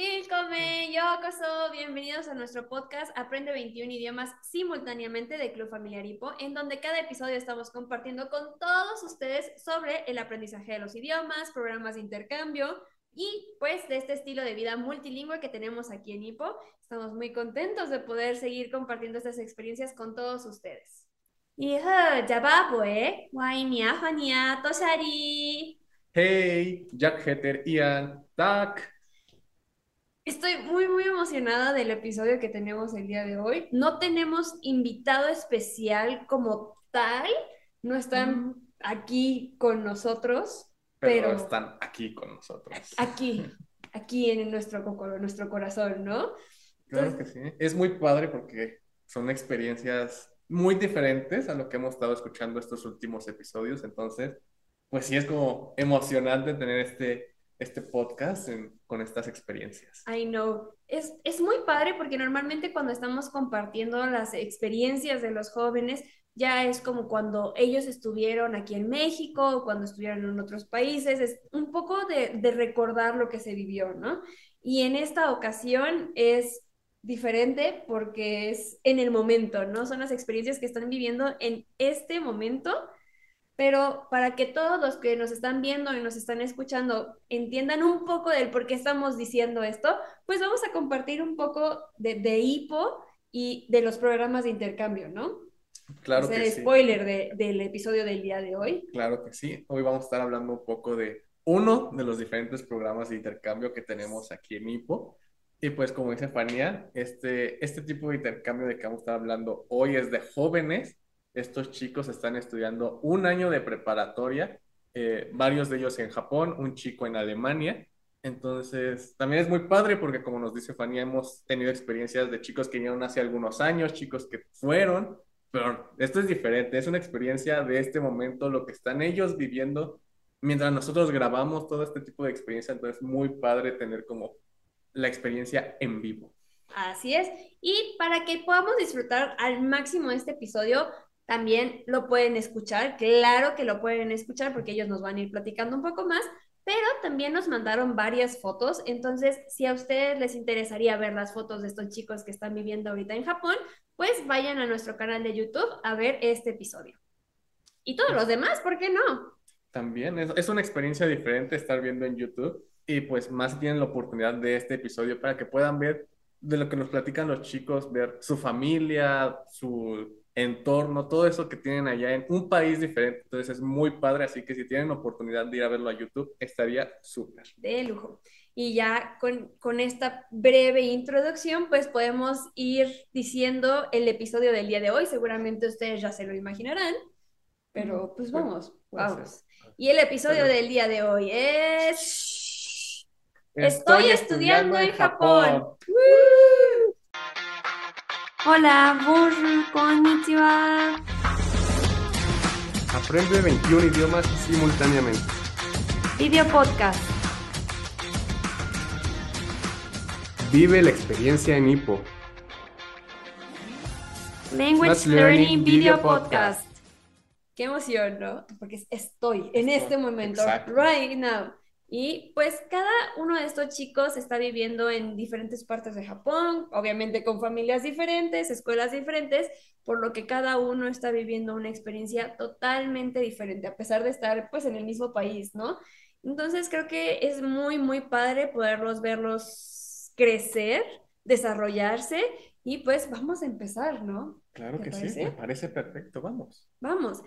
Welcome, yokoso, bienvenidos a nuestro podcast Aprende 21 idiomas simultáneamente de Club Familiar Hipo, en donde cada episodio estamos compartiendo con todos ustedes sobre el aprendizaje de los idiomas, programas de intercambio y pues de este estilo de vida multilingüe que tenemos aquí en Hipo. Estamos muy contentos de poder seguir compartiendo estas experiencias con todos ustedes. Pues. Hey, Jack Heter, Ian, Tak. Estoy muy, muy emocionada del episodio que tenemos el día de hoy. No tenemos invitado especial como tal, no están aquí con nosotros, pero, están aquí con nosotros. Aquí, aquí en nuestro, en nuestro corazón, ¿no? Claro que sí. Es muy padre porque son experiencias muy diferentes a lo que hemos estado escuchando estos últimos episodios. Entonces, pues sí es como emocionante tener este este podcast con estas experiencias. I know. Es, es muy padre porque normalmente cuando estamos compartiendo las experiencias de los jóvenes, ya es como cuando ellos estuvieron aquí en México cuando estuvieron en otros países, es un poco de, de recordar lo que se vivió, ¿no? Y en esta ocasión es diferente porque es en el momento, ¿no? Son las experiencias que están viviendo en este momento pero para que todos los que nos están viendo y nos están escuchando entiendan un poco del por qué estamos diciendo esto, pues vamos a compartir un poco de, de hipo y de los programas de intercambio, ¿no? Claro que sí. spoiler de, del episodio del día de hoy. Claro que sí. Hoy vamos a estar hablando un poco de uno de los diferentes programas de intercambio que tenemos aquí en HIPO. Y pues como dice Fania, este, este tipo de intercambio de que vamos a estar hablando hoy es de jóvenes estos chicos están estudiando un año de preparatoria, eh, varios de ellos en Japón, un chico en Alemania. Entonces, también es muy padre porque, como nos dice Fanny, hemos tenido experiencias de chicos que vinieron hace algunos años, chicos que fueron, pero esto es diferente, es una experiencia de este momento, lo que están ellos viviendo mientras nosotros grabamos todo este tipo de experiencia. Entonces, muy padre tener como la experiencia en vivo. Así es. Y para que podamos disfrutar al máximo este episodio, también lo pueden escuchar, claro que lo pueden escuchar porque ellos nos van a ir platicando un poco más, pero también nos mandaron varias fotos, entonces si a ustedes les interesaría ver las fotos de estos chicos que están viviendo ahorita en Japón, pues vayan a nuestro canal de YouTube a ver este episodio. Y todos los demás, ¿por qué no? También es, es una experiencia diferente estar viendo en YouTube y pues más tienen la oportunidad de este episodio para que puedan ver de lo que nos platican los chicos, ver su familia, su entorno, todo eso que tienen allá en un país diferente. Entonces es muy padre, así que si tienen oportunidad de ir a verlo a YouTube, estaría súper. De lujo. Y ya con, con, esta breve introducción, pues podemos ir diciendo el episodio del día de hoy. Seguramente ustedes ya se lo imaginarán, pero pues vamos, vamos. Y el episodio del día de hoy es... Estoy, estudiando, en Japón. Hola, bonjour, konnichiwa. Aprende 21 idiomas simultáneamente. Video podcast. Vive la experiencia en Hippo. Language Learning Video Podcast. Qué emoción, ¿no? Porque estoy en este momento, right now. Y pues cada uno de estos chicos está viviendo en diferentes partes de Japón, obviamente con familias diferentes, escuelas diferentes, por lo que cada uno está viviendo una experiencia totalmente diferente, a pesar de estar pues en el mismo país, ¿no? Entonces creo que es muy, muy padre poderlos verlos crecer, desarrollarse y pues vamos a empezar, ¿no? Claro que sí, me parece perfecto, vamos. Vamos.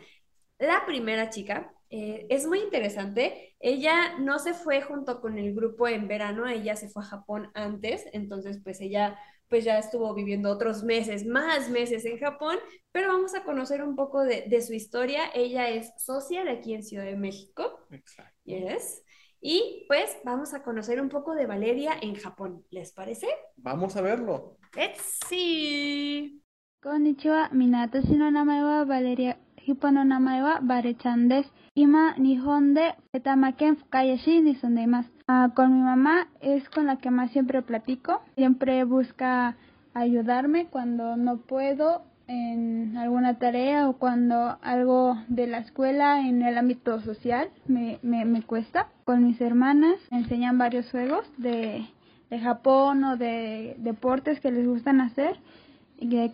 La primera chica eh, es muy interesante. Ella no se fue junto con el grupo en verano, ella se fue a Japón antes, entonces pues ella pues ya estuvo viviendo otros meses, más meses en Japón, pero vamos a conocer un poco de, su historia. Ella es socia de aquí en Ciudad de México. Exacto. Yes. Y pues vamos a conocer un poco de Valeria en Japón. ¿Les parece? Vamos a verlo. Let's see. Konnichiwa, minato wa Valeria Barechandes, Ima Nihonde, Fukayashi, Ah, con mi mamá es con la que más siempre platico. Siempre busca ayudarme cuando no puedo en alguna tarea o cuando algo de la escuela en el ámbito social me, me, me cuesta. Con mis hermanas me enseñan varios juegos de, de Japón o de deportes que les gustan hacer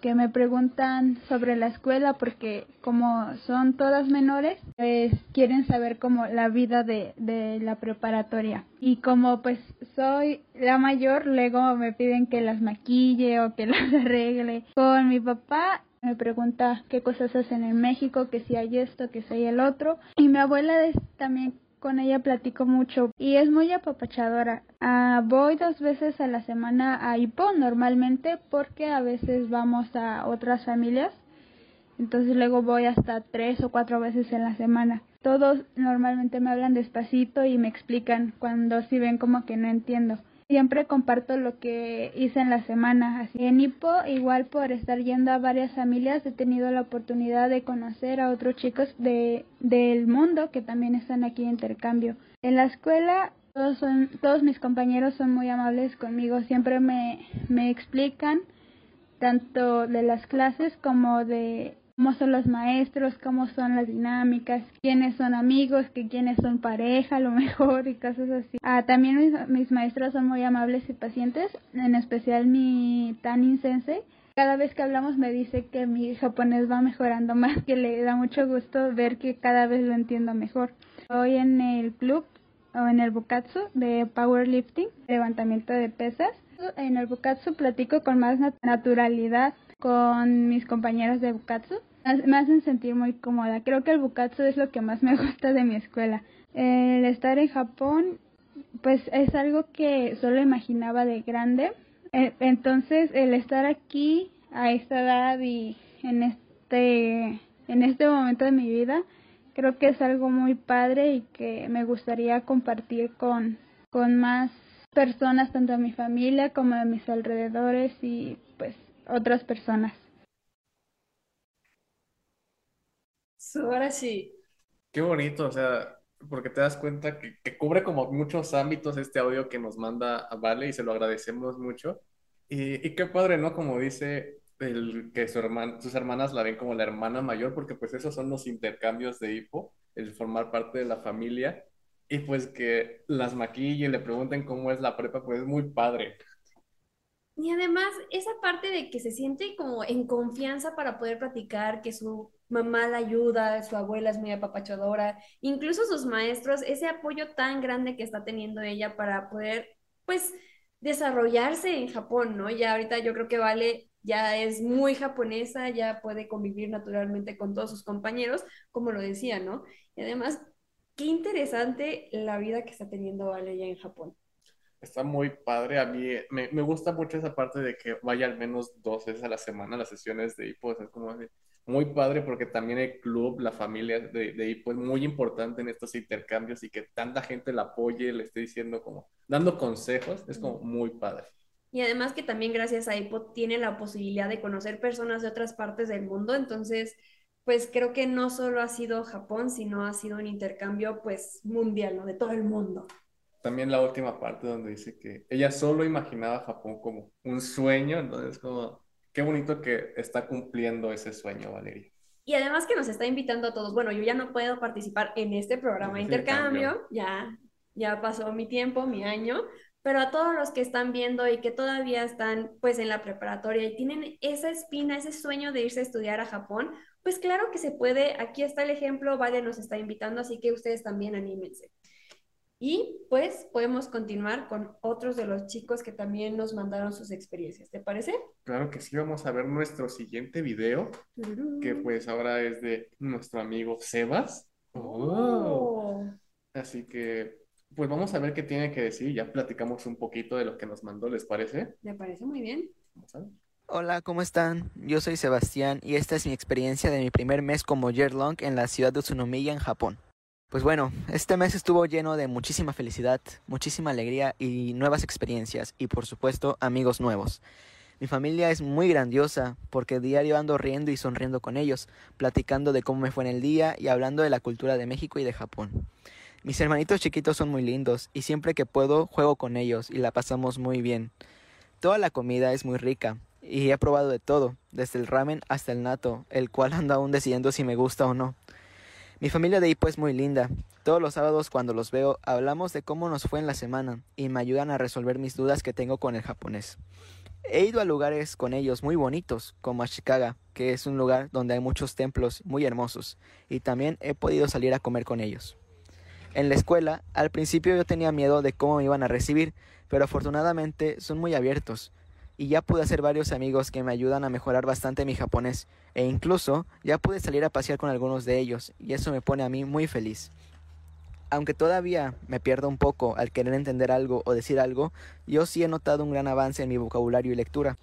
que me preguntan sobre la escuela porque como son todas menores, pues quieren saber como la vida de, de la preparatoria. Y como pues soy la mayor, luego me piden que las maquille o que las arregle. Con mi papá me pregunta qué cosas hacen en México, que si hay esto, que si hay el otro. Y mi abuela también con ella platico mucho y es muy apapachadora. Ah, voy dos veces a la semana a Ipo normalmente porque a veces vamos a otras familias. Entonces luego voy hasta tres o cuatro veces en la semana. Todos normalmente me hablan despacito y me explican cuando si ven como que no entiendo. Siempre comparto lo que hice en la semana. Así en Ipo, igual por estar yendo a varias familias, he tenido la oportunidad de conocer a otros chicos de, del mundo que también están aquí en intercambio. En la escuela, todos, son, todos mis compañeros son muy amables conmigo. Siempre me, me explican tanto de las clases como de cómo son los maestros, cómo son las dinámicas, quiénes son amigos, que quiénes son pareja, a lo mejor y cosas así. Ah, también mis, mis maestros son muy amables y pacientes, en especial mi Tanin Sensei. Cada vez que hablamos me dice que mi japonés va mejorando más, que le da mucho gusto ver que cada vez lo entiendo mejor. Hoy en el club o en el bukatsu de powerlifting, levantamiento de pesas, en el bukatsu platico con más naturalidad con mis compañeros de Bukatsu. Me hacen sentir muy cómoda. Creo que el Bukatsu es lo que más me gusta de mi escuela. El estar en Japón, pues es algo que solo imaginaba de grande. E, entonces, el estar aquí a esta edad y en este, en este momento de mi vida, creo que es algo muy padre y que me gustaría compartir con, con más personas, tanto de mi familia como de mis alrededores y pues otras personas. Ahora sí. Qué bonito, o sea, porque te das cuenta que, cubre como muchos ámbitos este audio que nos manda a Vale y se lo agradecemos mucho. Y, qué padre, ¿no? Como dice el, que su hermana, sus hermanas la ven como la hermana mayor, porque pues esos son los intercambios de hipo, el formar parte de la familia. Y pues que las maquille y le pregunten cómo es la prepa, pues es muy padre. Y además, esa parte de que se siente como en confianza para poder platicar, que su mamá la ayuda, su abuela es muy apapachadora, incluso sus maestros, ese apoyo tan grande que está teniendo ella para poder, pues, desarrollarse en Japón, ¿no? Ya ahorita yo creo que Vale ya es muy japonesa, ya puede convivir naturalmente con todos sus compañeros, como lo decía, ¿no? Y además, qué interesante la vida que está teniendo Vale ya en Japón. Está muy padre. A mí me, me, gusta mucho esa parte de que vaya al menos dos veces a la semana a las sesiones de hipo. es como muy padre porque también el club, la familia de, de hipo es muy importante en estos intercambios y que tanta gente la apoye, le esté diciendo como, dando consejos, es como muy padre. Y además que también gracias a hipo tiene la posibilidad de conocer personas de otras partes del mundo. Entonces, pues creo que no solo ha sido Japón, sino ha sido un intercambio pues mundial, ¿no? De todo el mundo también la última parte donde dice que ella solo imaginaba Japón como un sueño, entonces como, qué bonito que está cumpliendo ese sueño, Valeria. Y además que nos está invitando a todos, bueno, yo ya no puedo participar en este programa de intercambio, ya, ya pasó mi tiempo, mi año, pero a todos los que están viendo y que todavía están pues en la preparatoria y tienen esa espina, ese sueño de irse a estudiar a Japón, pues claro que se puede, aquí está el ejemplo, Vale nos está invitando, así que ustedes también anímense. Y pues podemos continuar con otros de los chicos que también nos mandaron sus experiencias. ¿Te parece? Claro que sí, vamos a ver nuestro siguiente video, que pues ahora es de nuestro amigo Sebas. Oh. Así que pues vamos a ver qué tiene que decir. Ya platicamos un poquito de lo que nos mandó, ¿les parece? Me parece muy bien. Hola, ¿cómo están? Yo soy Sebastián y esta es mi experiencia de mi primer mes como Yearlong en la ciudad de Utsunomiya, en Japón. Pues bueno, este mes estuvo lleno de muchísima felicidad, muchísima alegría y nuevas experiencias y por supuesto amigos nuevos. Mi familia es muy grandiosa porque diario ando riendo y sonriendo con ellos, platicando de cómo me fue en el día y hablando de la cultura de México y de Japón. Mis hermanitos chiquitos son muy lindos y siempre que puedo juego con ellos y la pasamos muy bien. Toda la comida es muy rica y he probado de todo, desde el ramen hasta el nato, el cual ando aún decidiendo si me gusta o no. Mi familia de Hippo es muy linda. Todos los sábados cuando los veo hablamos de cómo nos fue en la semana y me ayudan a resolver mis dudas que tengo con el japonés. He ido a lugares con ellos muy bonitos, como Ashikaga, que es un lugar donde hay muchos templos muy hermosos, y también he podido salir a comer con ellos. En la escuela, al principio yo tenía miedo de cómo me iban a recibir, pero afortunadamente son muy abiertos, y ya pude hacer varios amigos que me ayudan a mejorar bastante mi japonés, e incluso ya pude salir a pasear con algunos de ellos, y eso me pone a mí muy feliz. Aunque todavía me pierdo un poco al querer entender algo o decir algo, yo sí he notado un gran avance en mi vocabulario y lectura.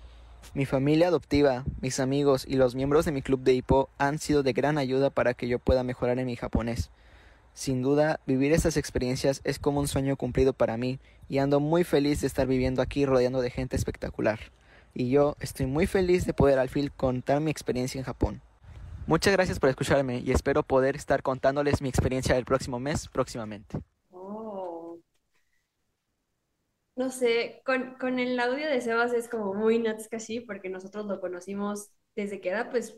Mi familia adoptiva, mis amigos y los miembros de mi club de hipo han sido de gran ayuda para que yo pueda mejorar en mi japonés. Sin duda, vivir estas experiencias es como un sueño cumplido para mí y ando muy feliz de estar viviendo aquí rodeando de gente espectacular. Y yo estoy muy feliz de poder al fin contar mi experiencia en Japón. Muchas gracias por escucharme y espero poder estar contándoles mi experiencia del próximo mes próximamente. Oh. No sé, con, con el audio de Sebas es como muy Natsukashi porque nosotros lo conocimos desde que era pues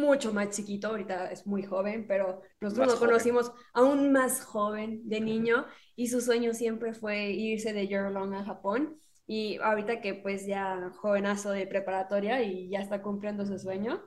mucho más chiquito, ahorita es muy joven, pero nosotros lo joven. conocimos aún más joven de niño y su sueño siempre fue irse de Yearlong a Japón y ahorita que pues ya jovenazo de preparatoria y ya está cumpliendo su sueño,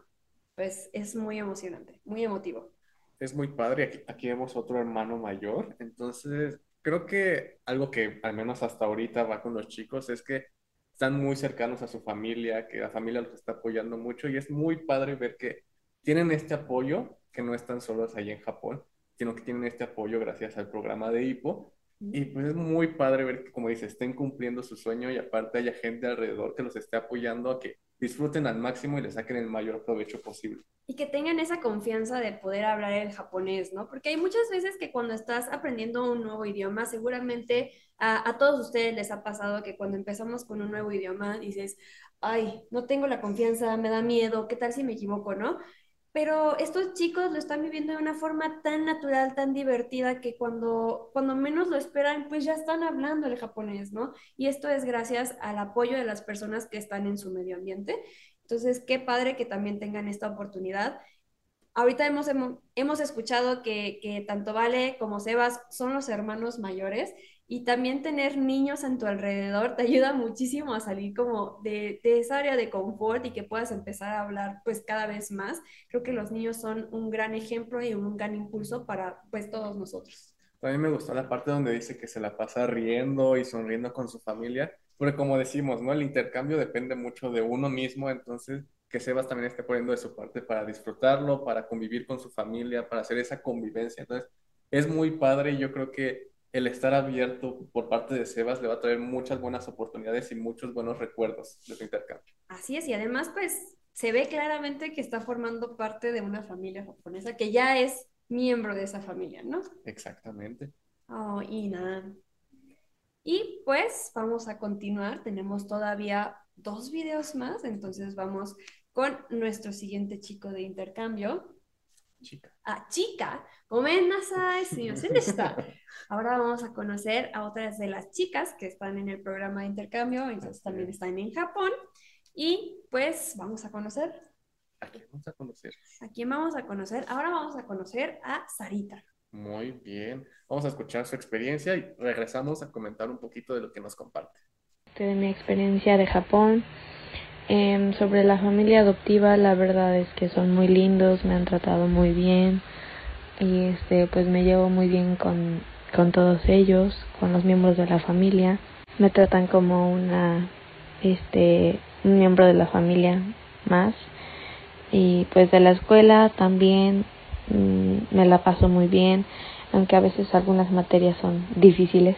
pues es muy emocionante, muy emotivo. Es muy padre. Aquí, aquí vemos otro hermano mayor. Entonces, creo que algo que al menos hasta ahorita va con los chicos es que están muy cercanos a su familia, que la familia los está apoyando mucho y es muy padre ver que tienen este apoyo, que no están solos ahí en Japón, sino que tienen este apoyo gracias al programa de Hippo. Y pues es muy padre ver que, como dice, estén cumpliendo su sueño y aparte haya gente alrededor que los esté apoyando a que disfruten al máximo y le saquen el mayor provecho posible. Y que tengan esa confianza de poder hablar el japonés, ¿no? Porque hay muchas veces que cuando estás aprendiendo un nuevo idioma, seguramente a, a todos ustedes les ha pasado que cuando empezamos con un nuevo idioma dices, ay, no tengo la confianza, me da miedo, ¿qué tal si me equivoco, no? Pero estos chicos lo están viviendo de una forma tan natural, tan divertida, que cuando, cuando menos lo esperan, pues ya están hablando el japonés, ¿no? Y esto es gracias al apoyo de las personas que están en su medio ambiente. Entonces, qué padre que también tengan esta oportunidad. Ahorita hemos, hemo- hemos escuchado que, que tanto Vale como Sebas son los hermanos mayores y también tener niños en tu alrededor te ayuda muchísimo a salir como de, de esa área de confort y que puedas empezar a hablar pues cada vez más. Creo que los niños son un gran ejemplo y un gran impulso para pues todos nosotros. También me gustó la parte donde dice que se la pasa riendo y sonriendo con su familia, porque como decimos, ¿no? El intercambio depende mucho de uno mismo, entonces que Sebas también esté poniendo de su parte para disfrutarlo, para convivir con su familia, para hacer esa convivencia. Entonces, es muy padre y yo creo que el estar abierto por parte de Sebas le va a traer muchas buenas oportunidades y muchos buenos recuerdos de su intercambio. Así es, y además pues se ve claramente que está formando parte de una familia japonesa que ya es miembro de esa familia, ¿no? Exactamente. Oh, y nada. Y pues vamos a continuar. Tenemos todavía dos videos más, entonces vamos con nuestro siguiente chico de intercambio. Chica. Ah, chica, sumimasen deshita. Ahora vamos a conocer a otras de las chicas que están en el programa de intercambio, entonces también es. están en Japón. Y pues vamos a conocer. Aquí vamos a conocer. ¿A quién vamos a conocer? Ahora vamos a conocer a Sarita. Muy bien. Vamos a escuchar su experiencia y regresamos a comentar un poquito de lo que nos comparte. de mi experiencia de Japón. Em, sobre la familia adoptiva, la verdad es que son muy lindos, me han tratado muy bien y este pues me llevo muy bien con, con todos ellos, con los miembros de la familia. Me tratan como una este un miembro de la familia más y pues de la escuela también mm, me la paso muy bien, aunque a veces algunas materias son difíciles,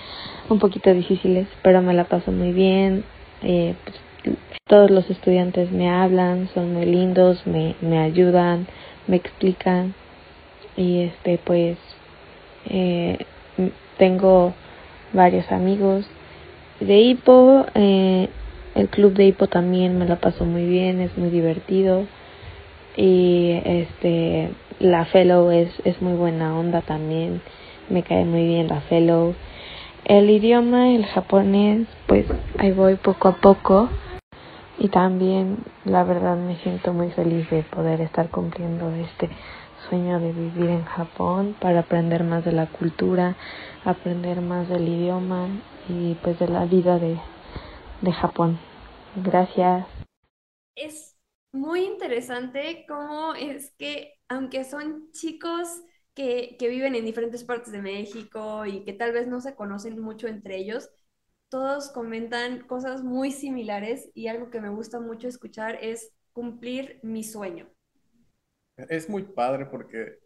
un poquito difíciles, pero me la paso muy bien. Eh, pues, todos los estudiantes me hablan, son muy lindos, me, me ayudan, me explican. Y este pues eh, tengo varios amigos de hipo eh, el club de hipo también me la paso muy bien es muy divertido. Y este la fellow es es muy buena onda también me cae muy bien la fellow. El idioma el japonés pues ahí voy poco a poco y también la verdad me siento muy feliz de poder estar cumpliendo este sueño de vivir en Japón para aprender más de la cultura, aprender más del idioma y pues de la vida de, de Japón. Gracias. Es muy interesante cómo es que, aunque son chicos que, que viven en diferentes partes de México y que tal vez no se conocen mucho entre ellos, todos comentan cosas muy similares y algo que me gusta mucho escuchar es cumplir mi sueño. Es muy padre porque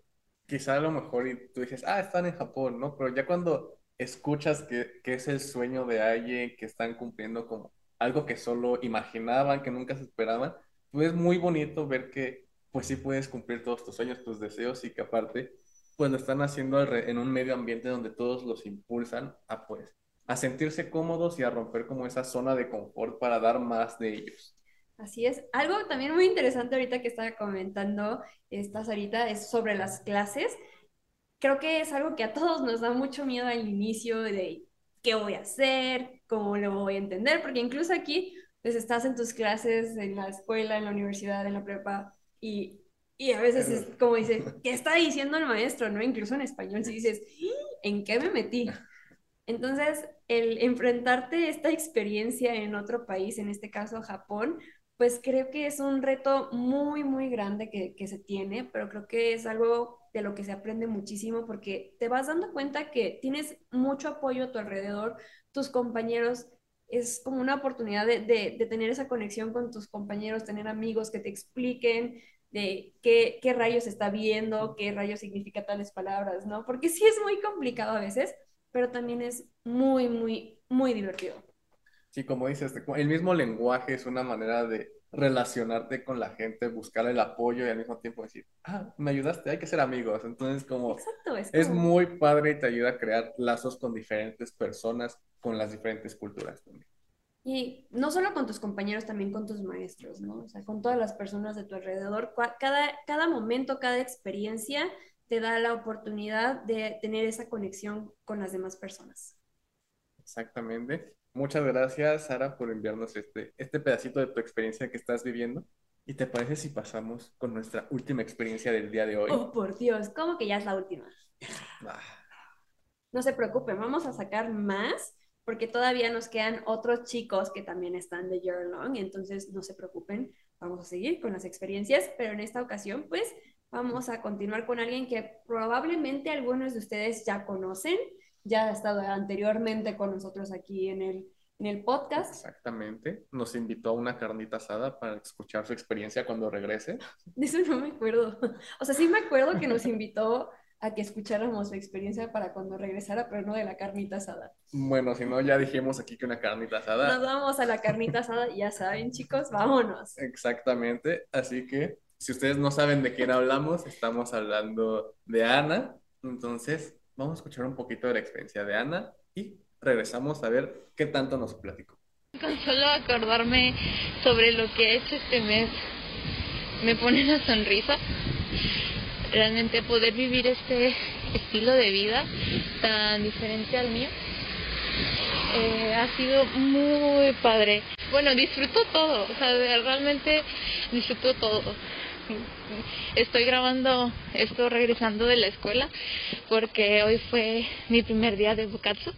quizá a lo mejor tú dices, ah, están en Japón, ¿no? Pero ya cuando escuchas que, que es el sueño de alguien, que están cumpliendo como algo que solo imaginaban, que nunca se esperaban, pues es muy bonito ver que pues sí puedes cumplir todos tus sueños, tus deseos y que aparte pues lo están haciendo en un medio ambiente donde todos los impulsan a pues a sentirse cómodos y a romper como esa zona de confort para dar más de ellos. Así es. Algo también muy interesante ahorita que estaba comentando esta Sarita es sobre las clases. Creo que es algo que a todos nos da mucho miedo al inicio de qué voy a hacer, cómo lo voy a entender, porque incluso aquí pues estás en tus clases, en la escuela, en la universidad, en la prepa, y, y a veces es como dices, ¿qué está diciendo el maestro? ¿No? Incluso en español, si dices, ¿en qué me metí? Entonces, el enfrentarte a esta experiencia en otro país, en este caso Japón, pues creo que es un reto muy, muy grande que, que, se tiene, pero creo que es algo de lo que se aprende muchísimo porque te vas dando cuenta que tienes mucho apoyo a tu alrededor, tus compañeros, es como una oportunidad de, de, tener esa conexión con tus compañeros, tener amigos que te expliquen de qué, qué rayos está viendo, qué rayos significa tales palabras, ¿no? Porque sí es muy complicado a veces, pero también es muy, muy, muy divertido. Sí, como dices, el mismo lenguaje es una manera de relacionarte con la gente, buscar el apoyo y al mismo tiempo decir, ah, me ayudaste, hay que ser amigos. Entonces, como, Exacto, es, es como... muy padre y te ayuda a crear lazos con diferentes personas, con las diferentes culturas también. Y no solo con tus compañeros, también con tus maestros, ¿no? O sea, con todas las personas de tu alrededor. Cada, cada momento, cada experiencia te da la oportunidad de tener esa conexión con las demás personas. Exactamente. Muchas gracias, Sara, por enviarnos este, este pedacito de tu experiencia que estás viviendo. ¿Y te parece si pasamos con nuestra última experiencia del día de hoy? Oh, por Dios, ¿cómo que ya es la última? Ah. No se preocupen, vamos a sacar más porque todavía nos quedan otros chicos que también están de Year Long, entonces no se preocupen, vamos a seguir con las experiencias, pero en esta ocasión, pues vamos a continuar con alguien que probablemente algunos de ustedes ya conocen, ya ha estado anteriormente con nosotros aquí en el, en el podcast. Exactamente, nos invitó a una carnita asada para escuchar su experiencia cuando regrese. De eso no me acuerdo. O sea, sí me acuerdo que nos invitó a que escucháramos su experiencia para cuando regresara, pero no de la carnita asada. Bueno, si no, ya dijimos aquí que una carnita asada. Nos vamos a la carnita asada, ya saben, chicos, vámonos. Exactamente, así que si ustedes no saben de quién hablamos, estamos hablando de Ana. Entonces, vamos a escuchar un poquito de la experiencia de Ana y regresamos a ver qué tanto nos platicó. Con solo acordarme sobre lo que he hecho este mes, me pone una sonrisa. Realmente poder vivir este estilo de vida tan diferente al mío eh, ha sido muy padre. Bueno, disfruto todo, o sea, realmente disfruto todo estoy grabando esto regresando de la escuela porque hoy fue mi primer día de Bukatsu.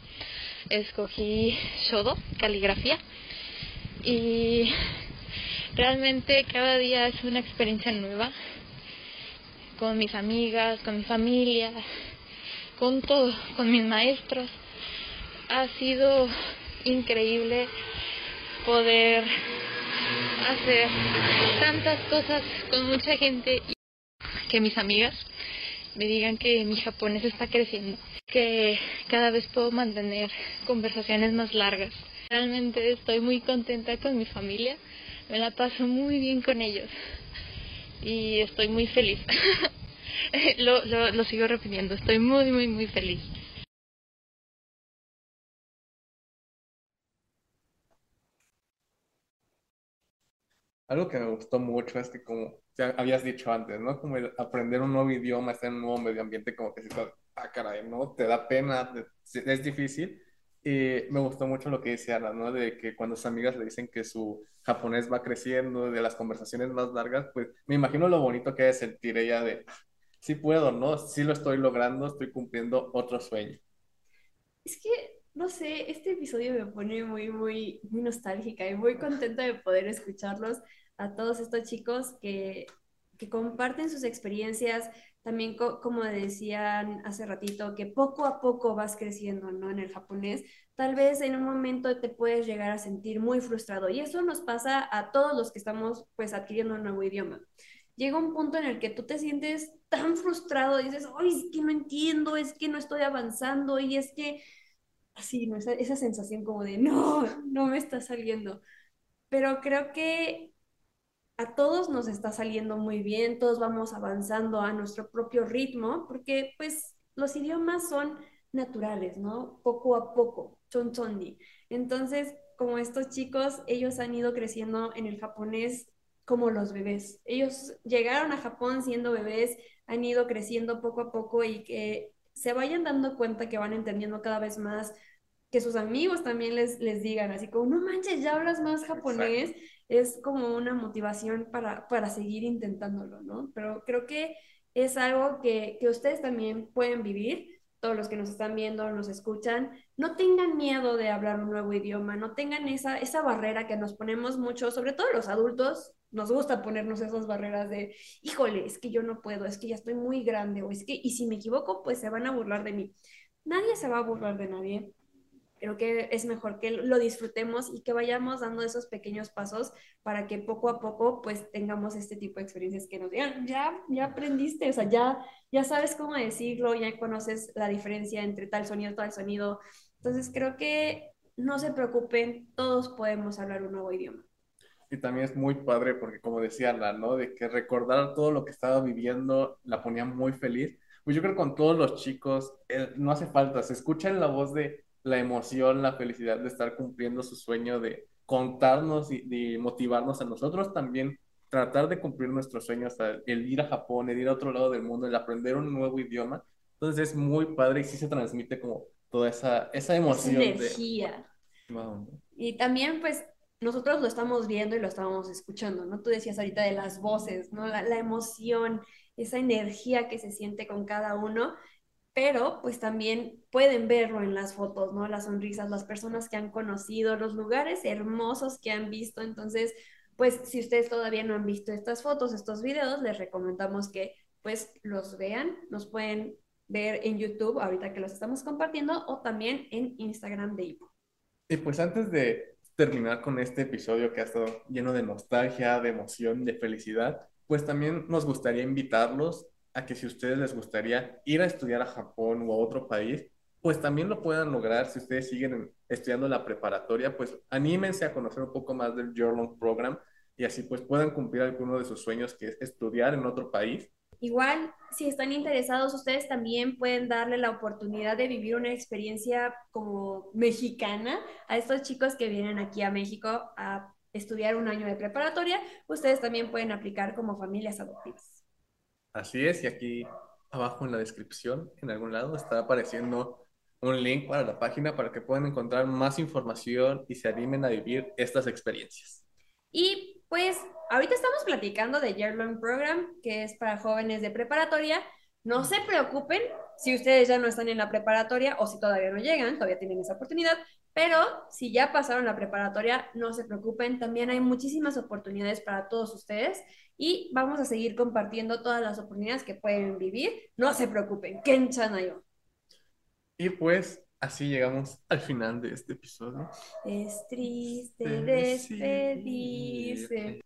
Escogí Shodo, caligrafía, y realmente cada día es una experiencia nueva con mis amigas, con mi familia, con todo, con mis maestros. Ha sido increíble poder hacer tantas cosas con mucha gente y que mis amigas me digan que mi japonés está creciendo, que cada vez puedo mantener conversaciones más largas. Realmente estoy muy contenta con mi familia, me la paso muy bien con ellos y estoy muy feliz. lo, lo, lo sigo repitiendo, estoy muy, muy, muy feliz. Algo que me gustó mucho es que como ya habías dicho antes, ¿no? Como el aprender un nuevo idioma, estar en un nuevo medio ambiente, como que si estás, ah, caray, ¿no? Te da pena, es difícil. Y me gustó mucho lo que dice Ana, ¿no? De que cuando sus amigas le dicen que su japonés va creciendo, de las conversaciones más largas, pues me imagino lo bonito que es sentir ella de, sí puedo, ¿no? Sí lo estoy logrando, estoy cumpliendo otro sueño. Es que, no sé, este episodio me pone muy, muy, muy nostálgica y muy contenta de poder escucharlos a todos estos chicos que, que comparten sus experiencias, también como decían hace ratito, que poco a poco vas creciendo, ¿no? En el japonés, tal vez en un momento te puedes llegar a sentir muy frustrado y eso nos pasa a todos los que estamos pues adquiriendo un nuevo idioma llega un punto en el que tú te sientes tan frustrado, dices, ay, es que no entiendo, es que no estoy avanzando y es que, así, ¿no? esa, esa sensación como de, no, no me está saliendo. Pero creo que a todos nos está saliendo muy bien, todos vamos avanzando a nuestro propio ritmo, porque pues los idiomas son naturales, ¿no? Poco a poco, chonchondi. Entonces, como estos chicos, ellos han ido creciendo en el japonés como los bebés. Ellos llegaron a Japón siendo bebés, han ido creciendo poco a poco y que se vayan dando cuenta que van entendiendo cada vez más, que sus amigos también les, les digan así como, no manches, ya hablas más japonés, es como una motivación para, para seguir intentándolo, ¿no? Pero creo que es algo que, que ustedes también pueden vivir todos los que nos están viendo, nos escuchan, no tengan miedo de hablar un nuevo idioma, no tengan esa, esa barrera que nos ponemos mucho, sobre todo los adultos, nos gusta ponernos esas barreras de, híjole, es que yo no puedo, es que ya estoy muy grande, o es que, y si me equivoco, pues se van a burlar de mí. Nadie se va a burlar de nadie creo que es mejor que lo disfrutemos y que vayamos dando esos pequeños pasos para que poco a poco pues tengamos este tipo de experiencias que nos digan, ya, ya aprendiste, o sea, ya, ya sabes cómo decirlo, ya conoces la diferencia entre tal sonido, tal sonido. Entonces creo que no se preocupen, todos podemos hablar un nuevo idioma. Y también es muy padre porque como decía la, ¿no? De que recordar todo lo que estaba viviendo la ponía muy feliz. Pues yo creo que con todos los chicos eh, no hace falta, se escucha en la voz de la emoción, la felicidad de estar cumpliendo su sueño de contarnos y de motivarnos a nosotros también tratar de cumplir nuestros sueños, el ir a Japón, el ir a otro lado del mundo, el aprender un nuevo idioma. Entonces es muy padre y sí se transmite como toda esa, esa emoción. Esa energía. Y también pues nosotros lo estamos viendo y lo estamos escuchando, ¿no? Tú decías ahorita de las voces, ¿no? La, la emoción, esa energía que se siente con cada uno pero pues también pueden verlo en las fotos, ¿no? Las sonrisas, las personas que han conocido, los lugares hermosos que han visto. Entonces, pues si ustedes todavía no han visto estas fotos, estos videos, les recomendamos que pues los vean, nos pueden ver en YouTube ahorita que los estamos compartiendo o también en Instagram de Ipo. Y pues antes de terminar con este episodio que ha estado lleno de nostalgia, de emoción, de felicidad, pues también nos gustaría invitarlos a que si ustedes les gustaría ir a estudiar a Japón o a otro país, pues también lo puedan lograr. Si ustedes siguen estudiando la preparatoria, pues anímense a conocer un poco más del Journal Program y así pues puedan cumplir alguno de sus sueños que es estudiar en otro país. Igual, si están interesados, ustedes también pueden darle la oportunidad de vivir una experiencia como mexicana a estos chicos que vienen aquí a México a estudiar un año de preparatoria. Ustedes también pueden aplicar como familias adoptivas. Así es, y aquí abajo en la descripción, en algún lado, está apareciendo un link para la página para que puedan encontrar más información y se animen a vivir estas experiencias. Y pues ahorita estamos platicando de Year Program, que es para jóvenes de preparatoria. No se preocupen si ustedes ya no están en la preparatoria o si todavía no llegan, todavía tienen esa oportunidad, pero si ya pasaron la preparatoria, no se preocupen, también hay muchísimas oportunidades para todos ustedes y vamos a seguir compartiendo todas las oportunidades que pueden vivir. No se preocupen, Kenchanayo. Y pues así llegamos al final de este episodio. Es triste despedirse.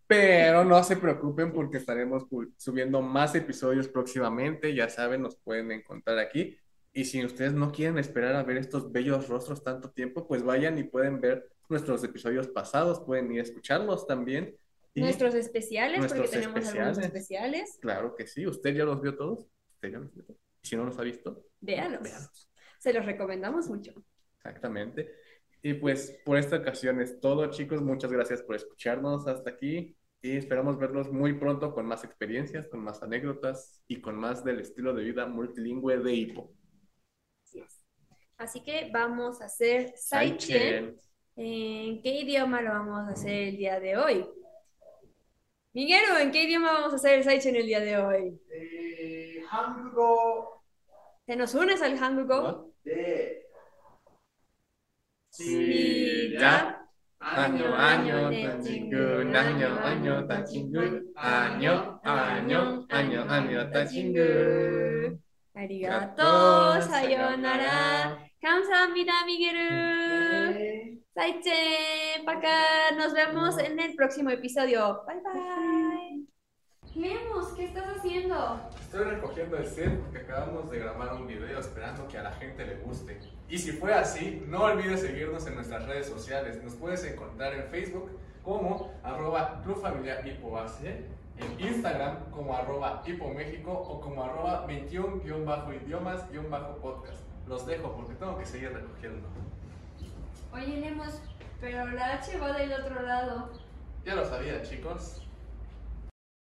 Pero no se preocupen porque estaremos subiendo más episodios próximamente. Ya saben, nos pueden encontrar aquí. Y si ustedes no quieren esperar a ver estos bellos rostros tanto tiempo, pues vayan y pueden ver nuestros episodios pasados, pueden ir a escucharlos también. nuestros especiales, porque tenemos algunos especiales. Claro que sí, usted ya los vio todos. Usted ya los vio todos. Si no los ha visto, véanlos. Se los recomendamos mucho. Exactamente. Y pues por esta ocasión es todo, chicos. Muchas gracias por escucharnos hasta aquí y esperamos verlos muy pronto con más experiencias, con más anécdotas y con más del estilo de vida multilingüe de Hipo. Así que vamos a hacer Saichen. ¿En eh, qué idioma lo vamos a hacer el día de hoy? Miguel, ¿en qué idioma vamos a hacer el Saichen el día de hoy? Eh, Hangugo. ¿Te nos unes al Hangugo? Sí, ya. Año, año, tan chingón, año, año, tan año, año, año, año, tan chingón. Arigato, sayonara. Kamsahamnida, Miguel. Saichen, Paca. Nos vemos en el próximo episodio. Bye bye. Lemus, ¿qué estás haciendo? Estoy recogiendo el set porque acabamos de grabar un video esperando que a la gente le guste. Y si fue así, no olvides seguirnos en nuestras redes sociales. Nos puedes encontrar en Facebook como arroba Club en Instagram como arroba Hipoméxico o como arroba 21-idiomas-podcast. Los dejo porque tengo que seguir recogiendo. Oye, Lemus, pero la H va del otro lado. Ya lo sabía, chicos.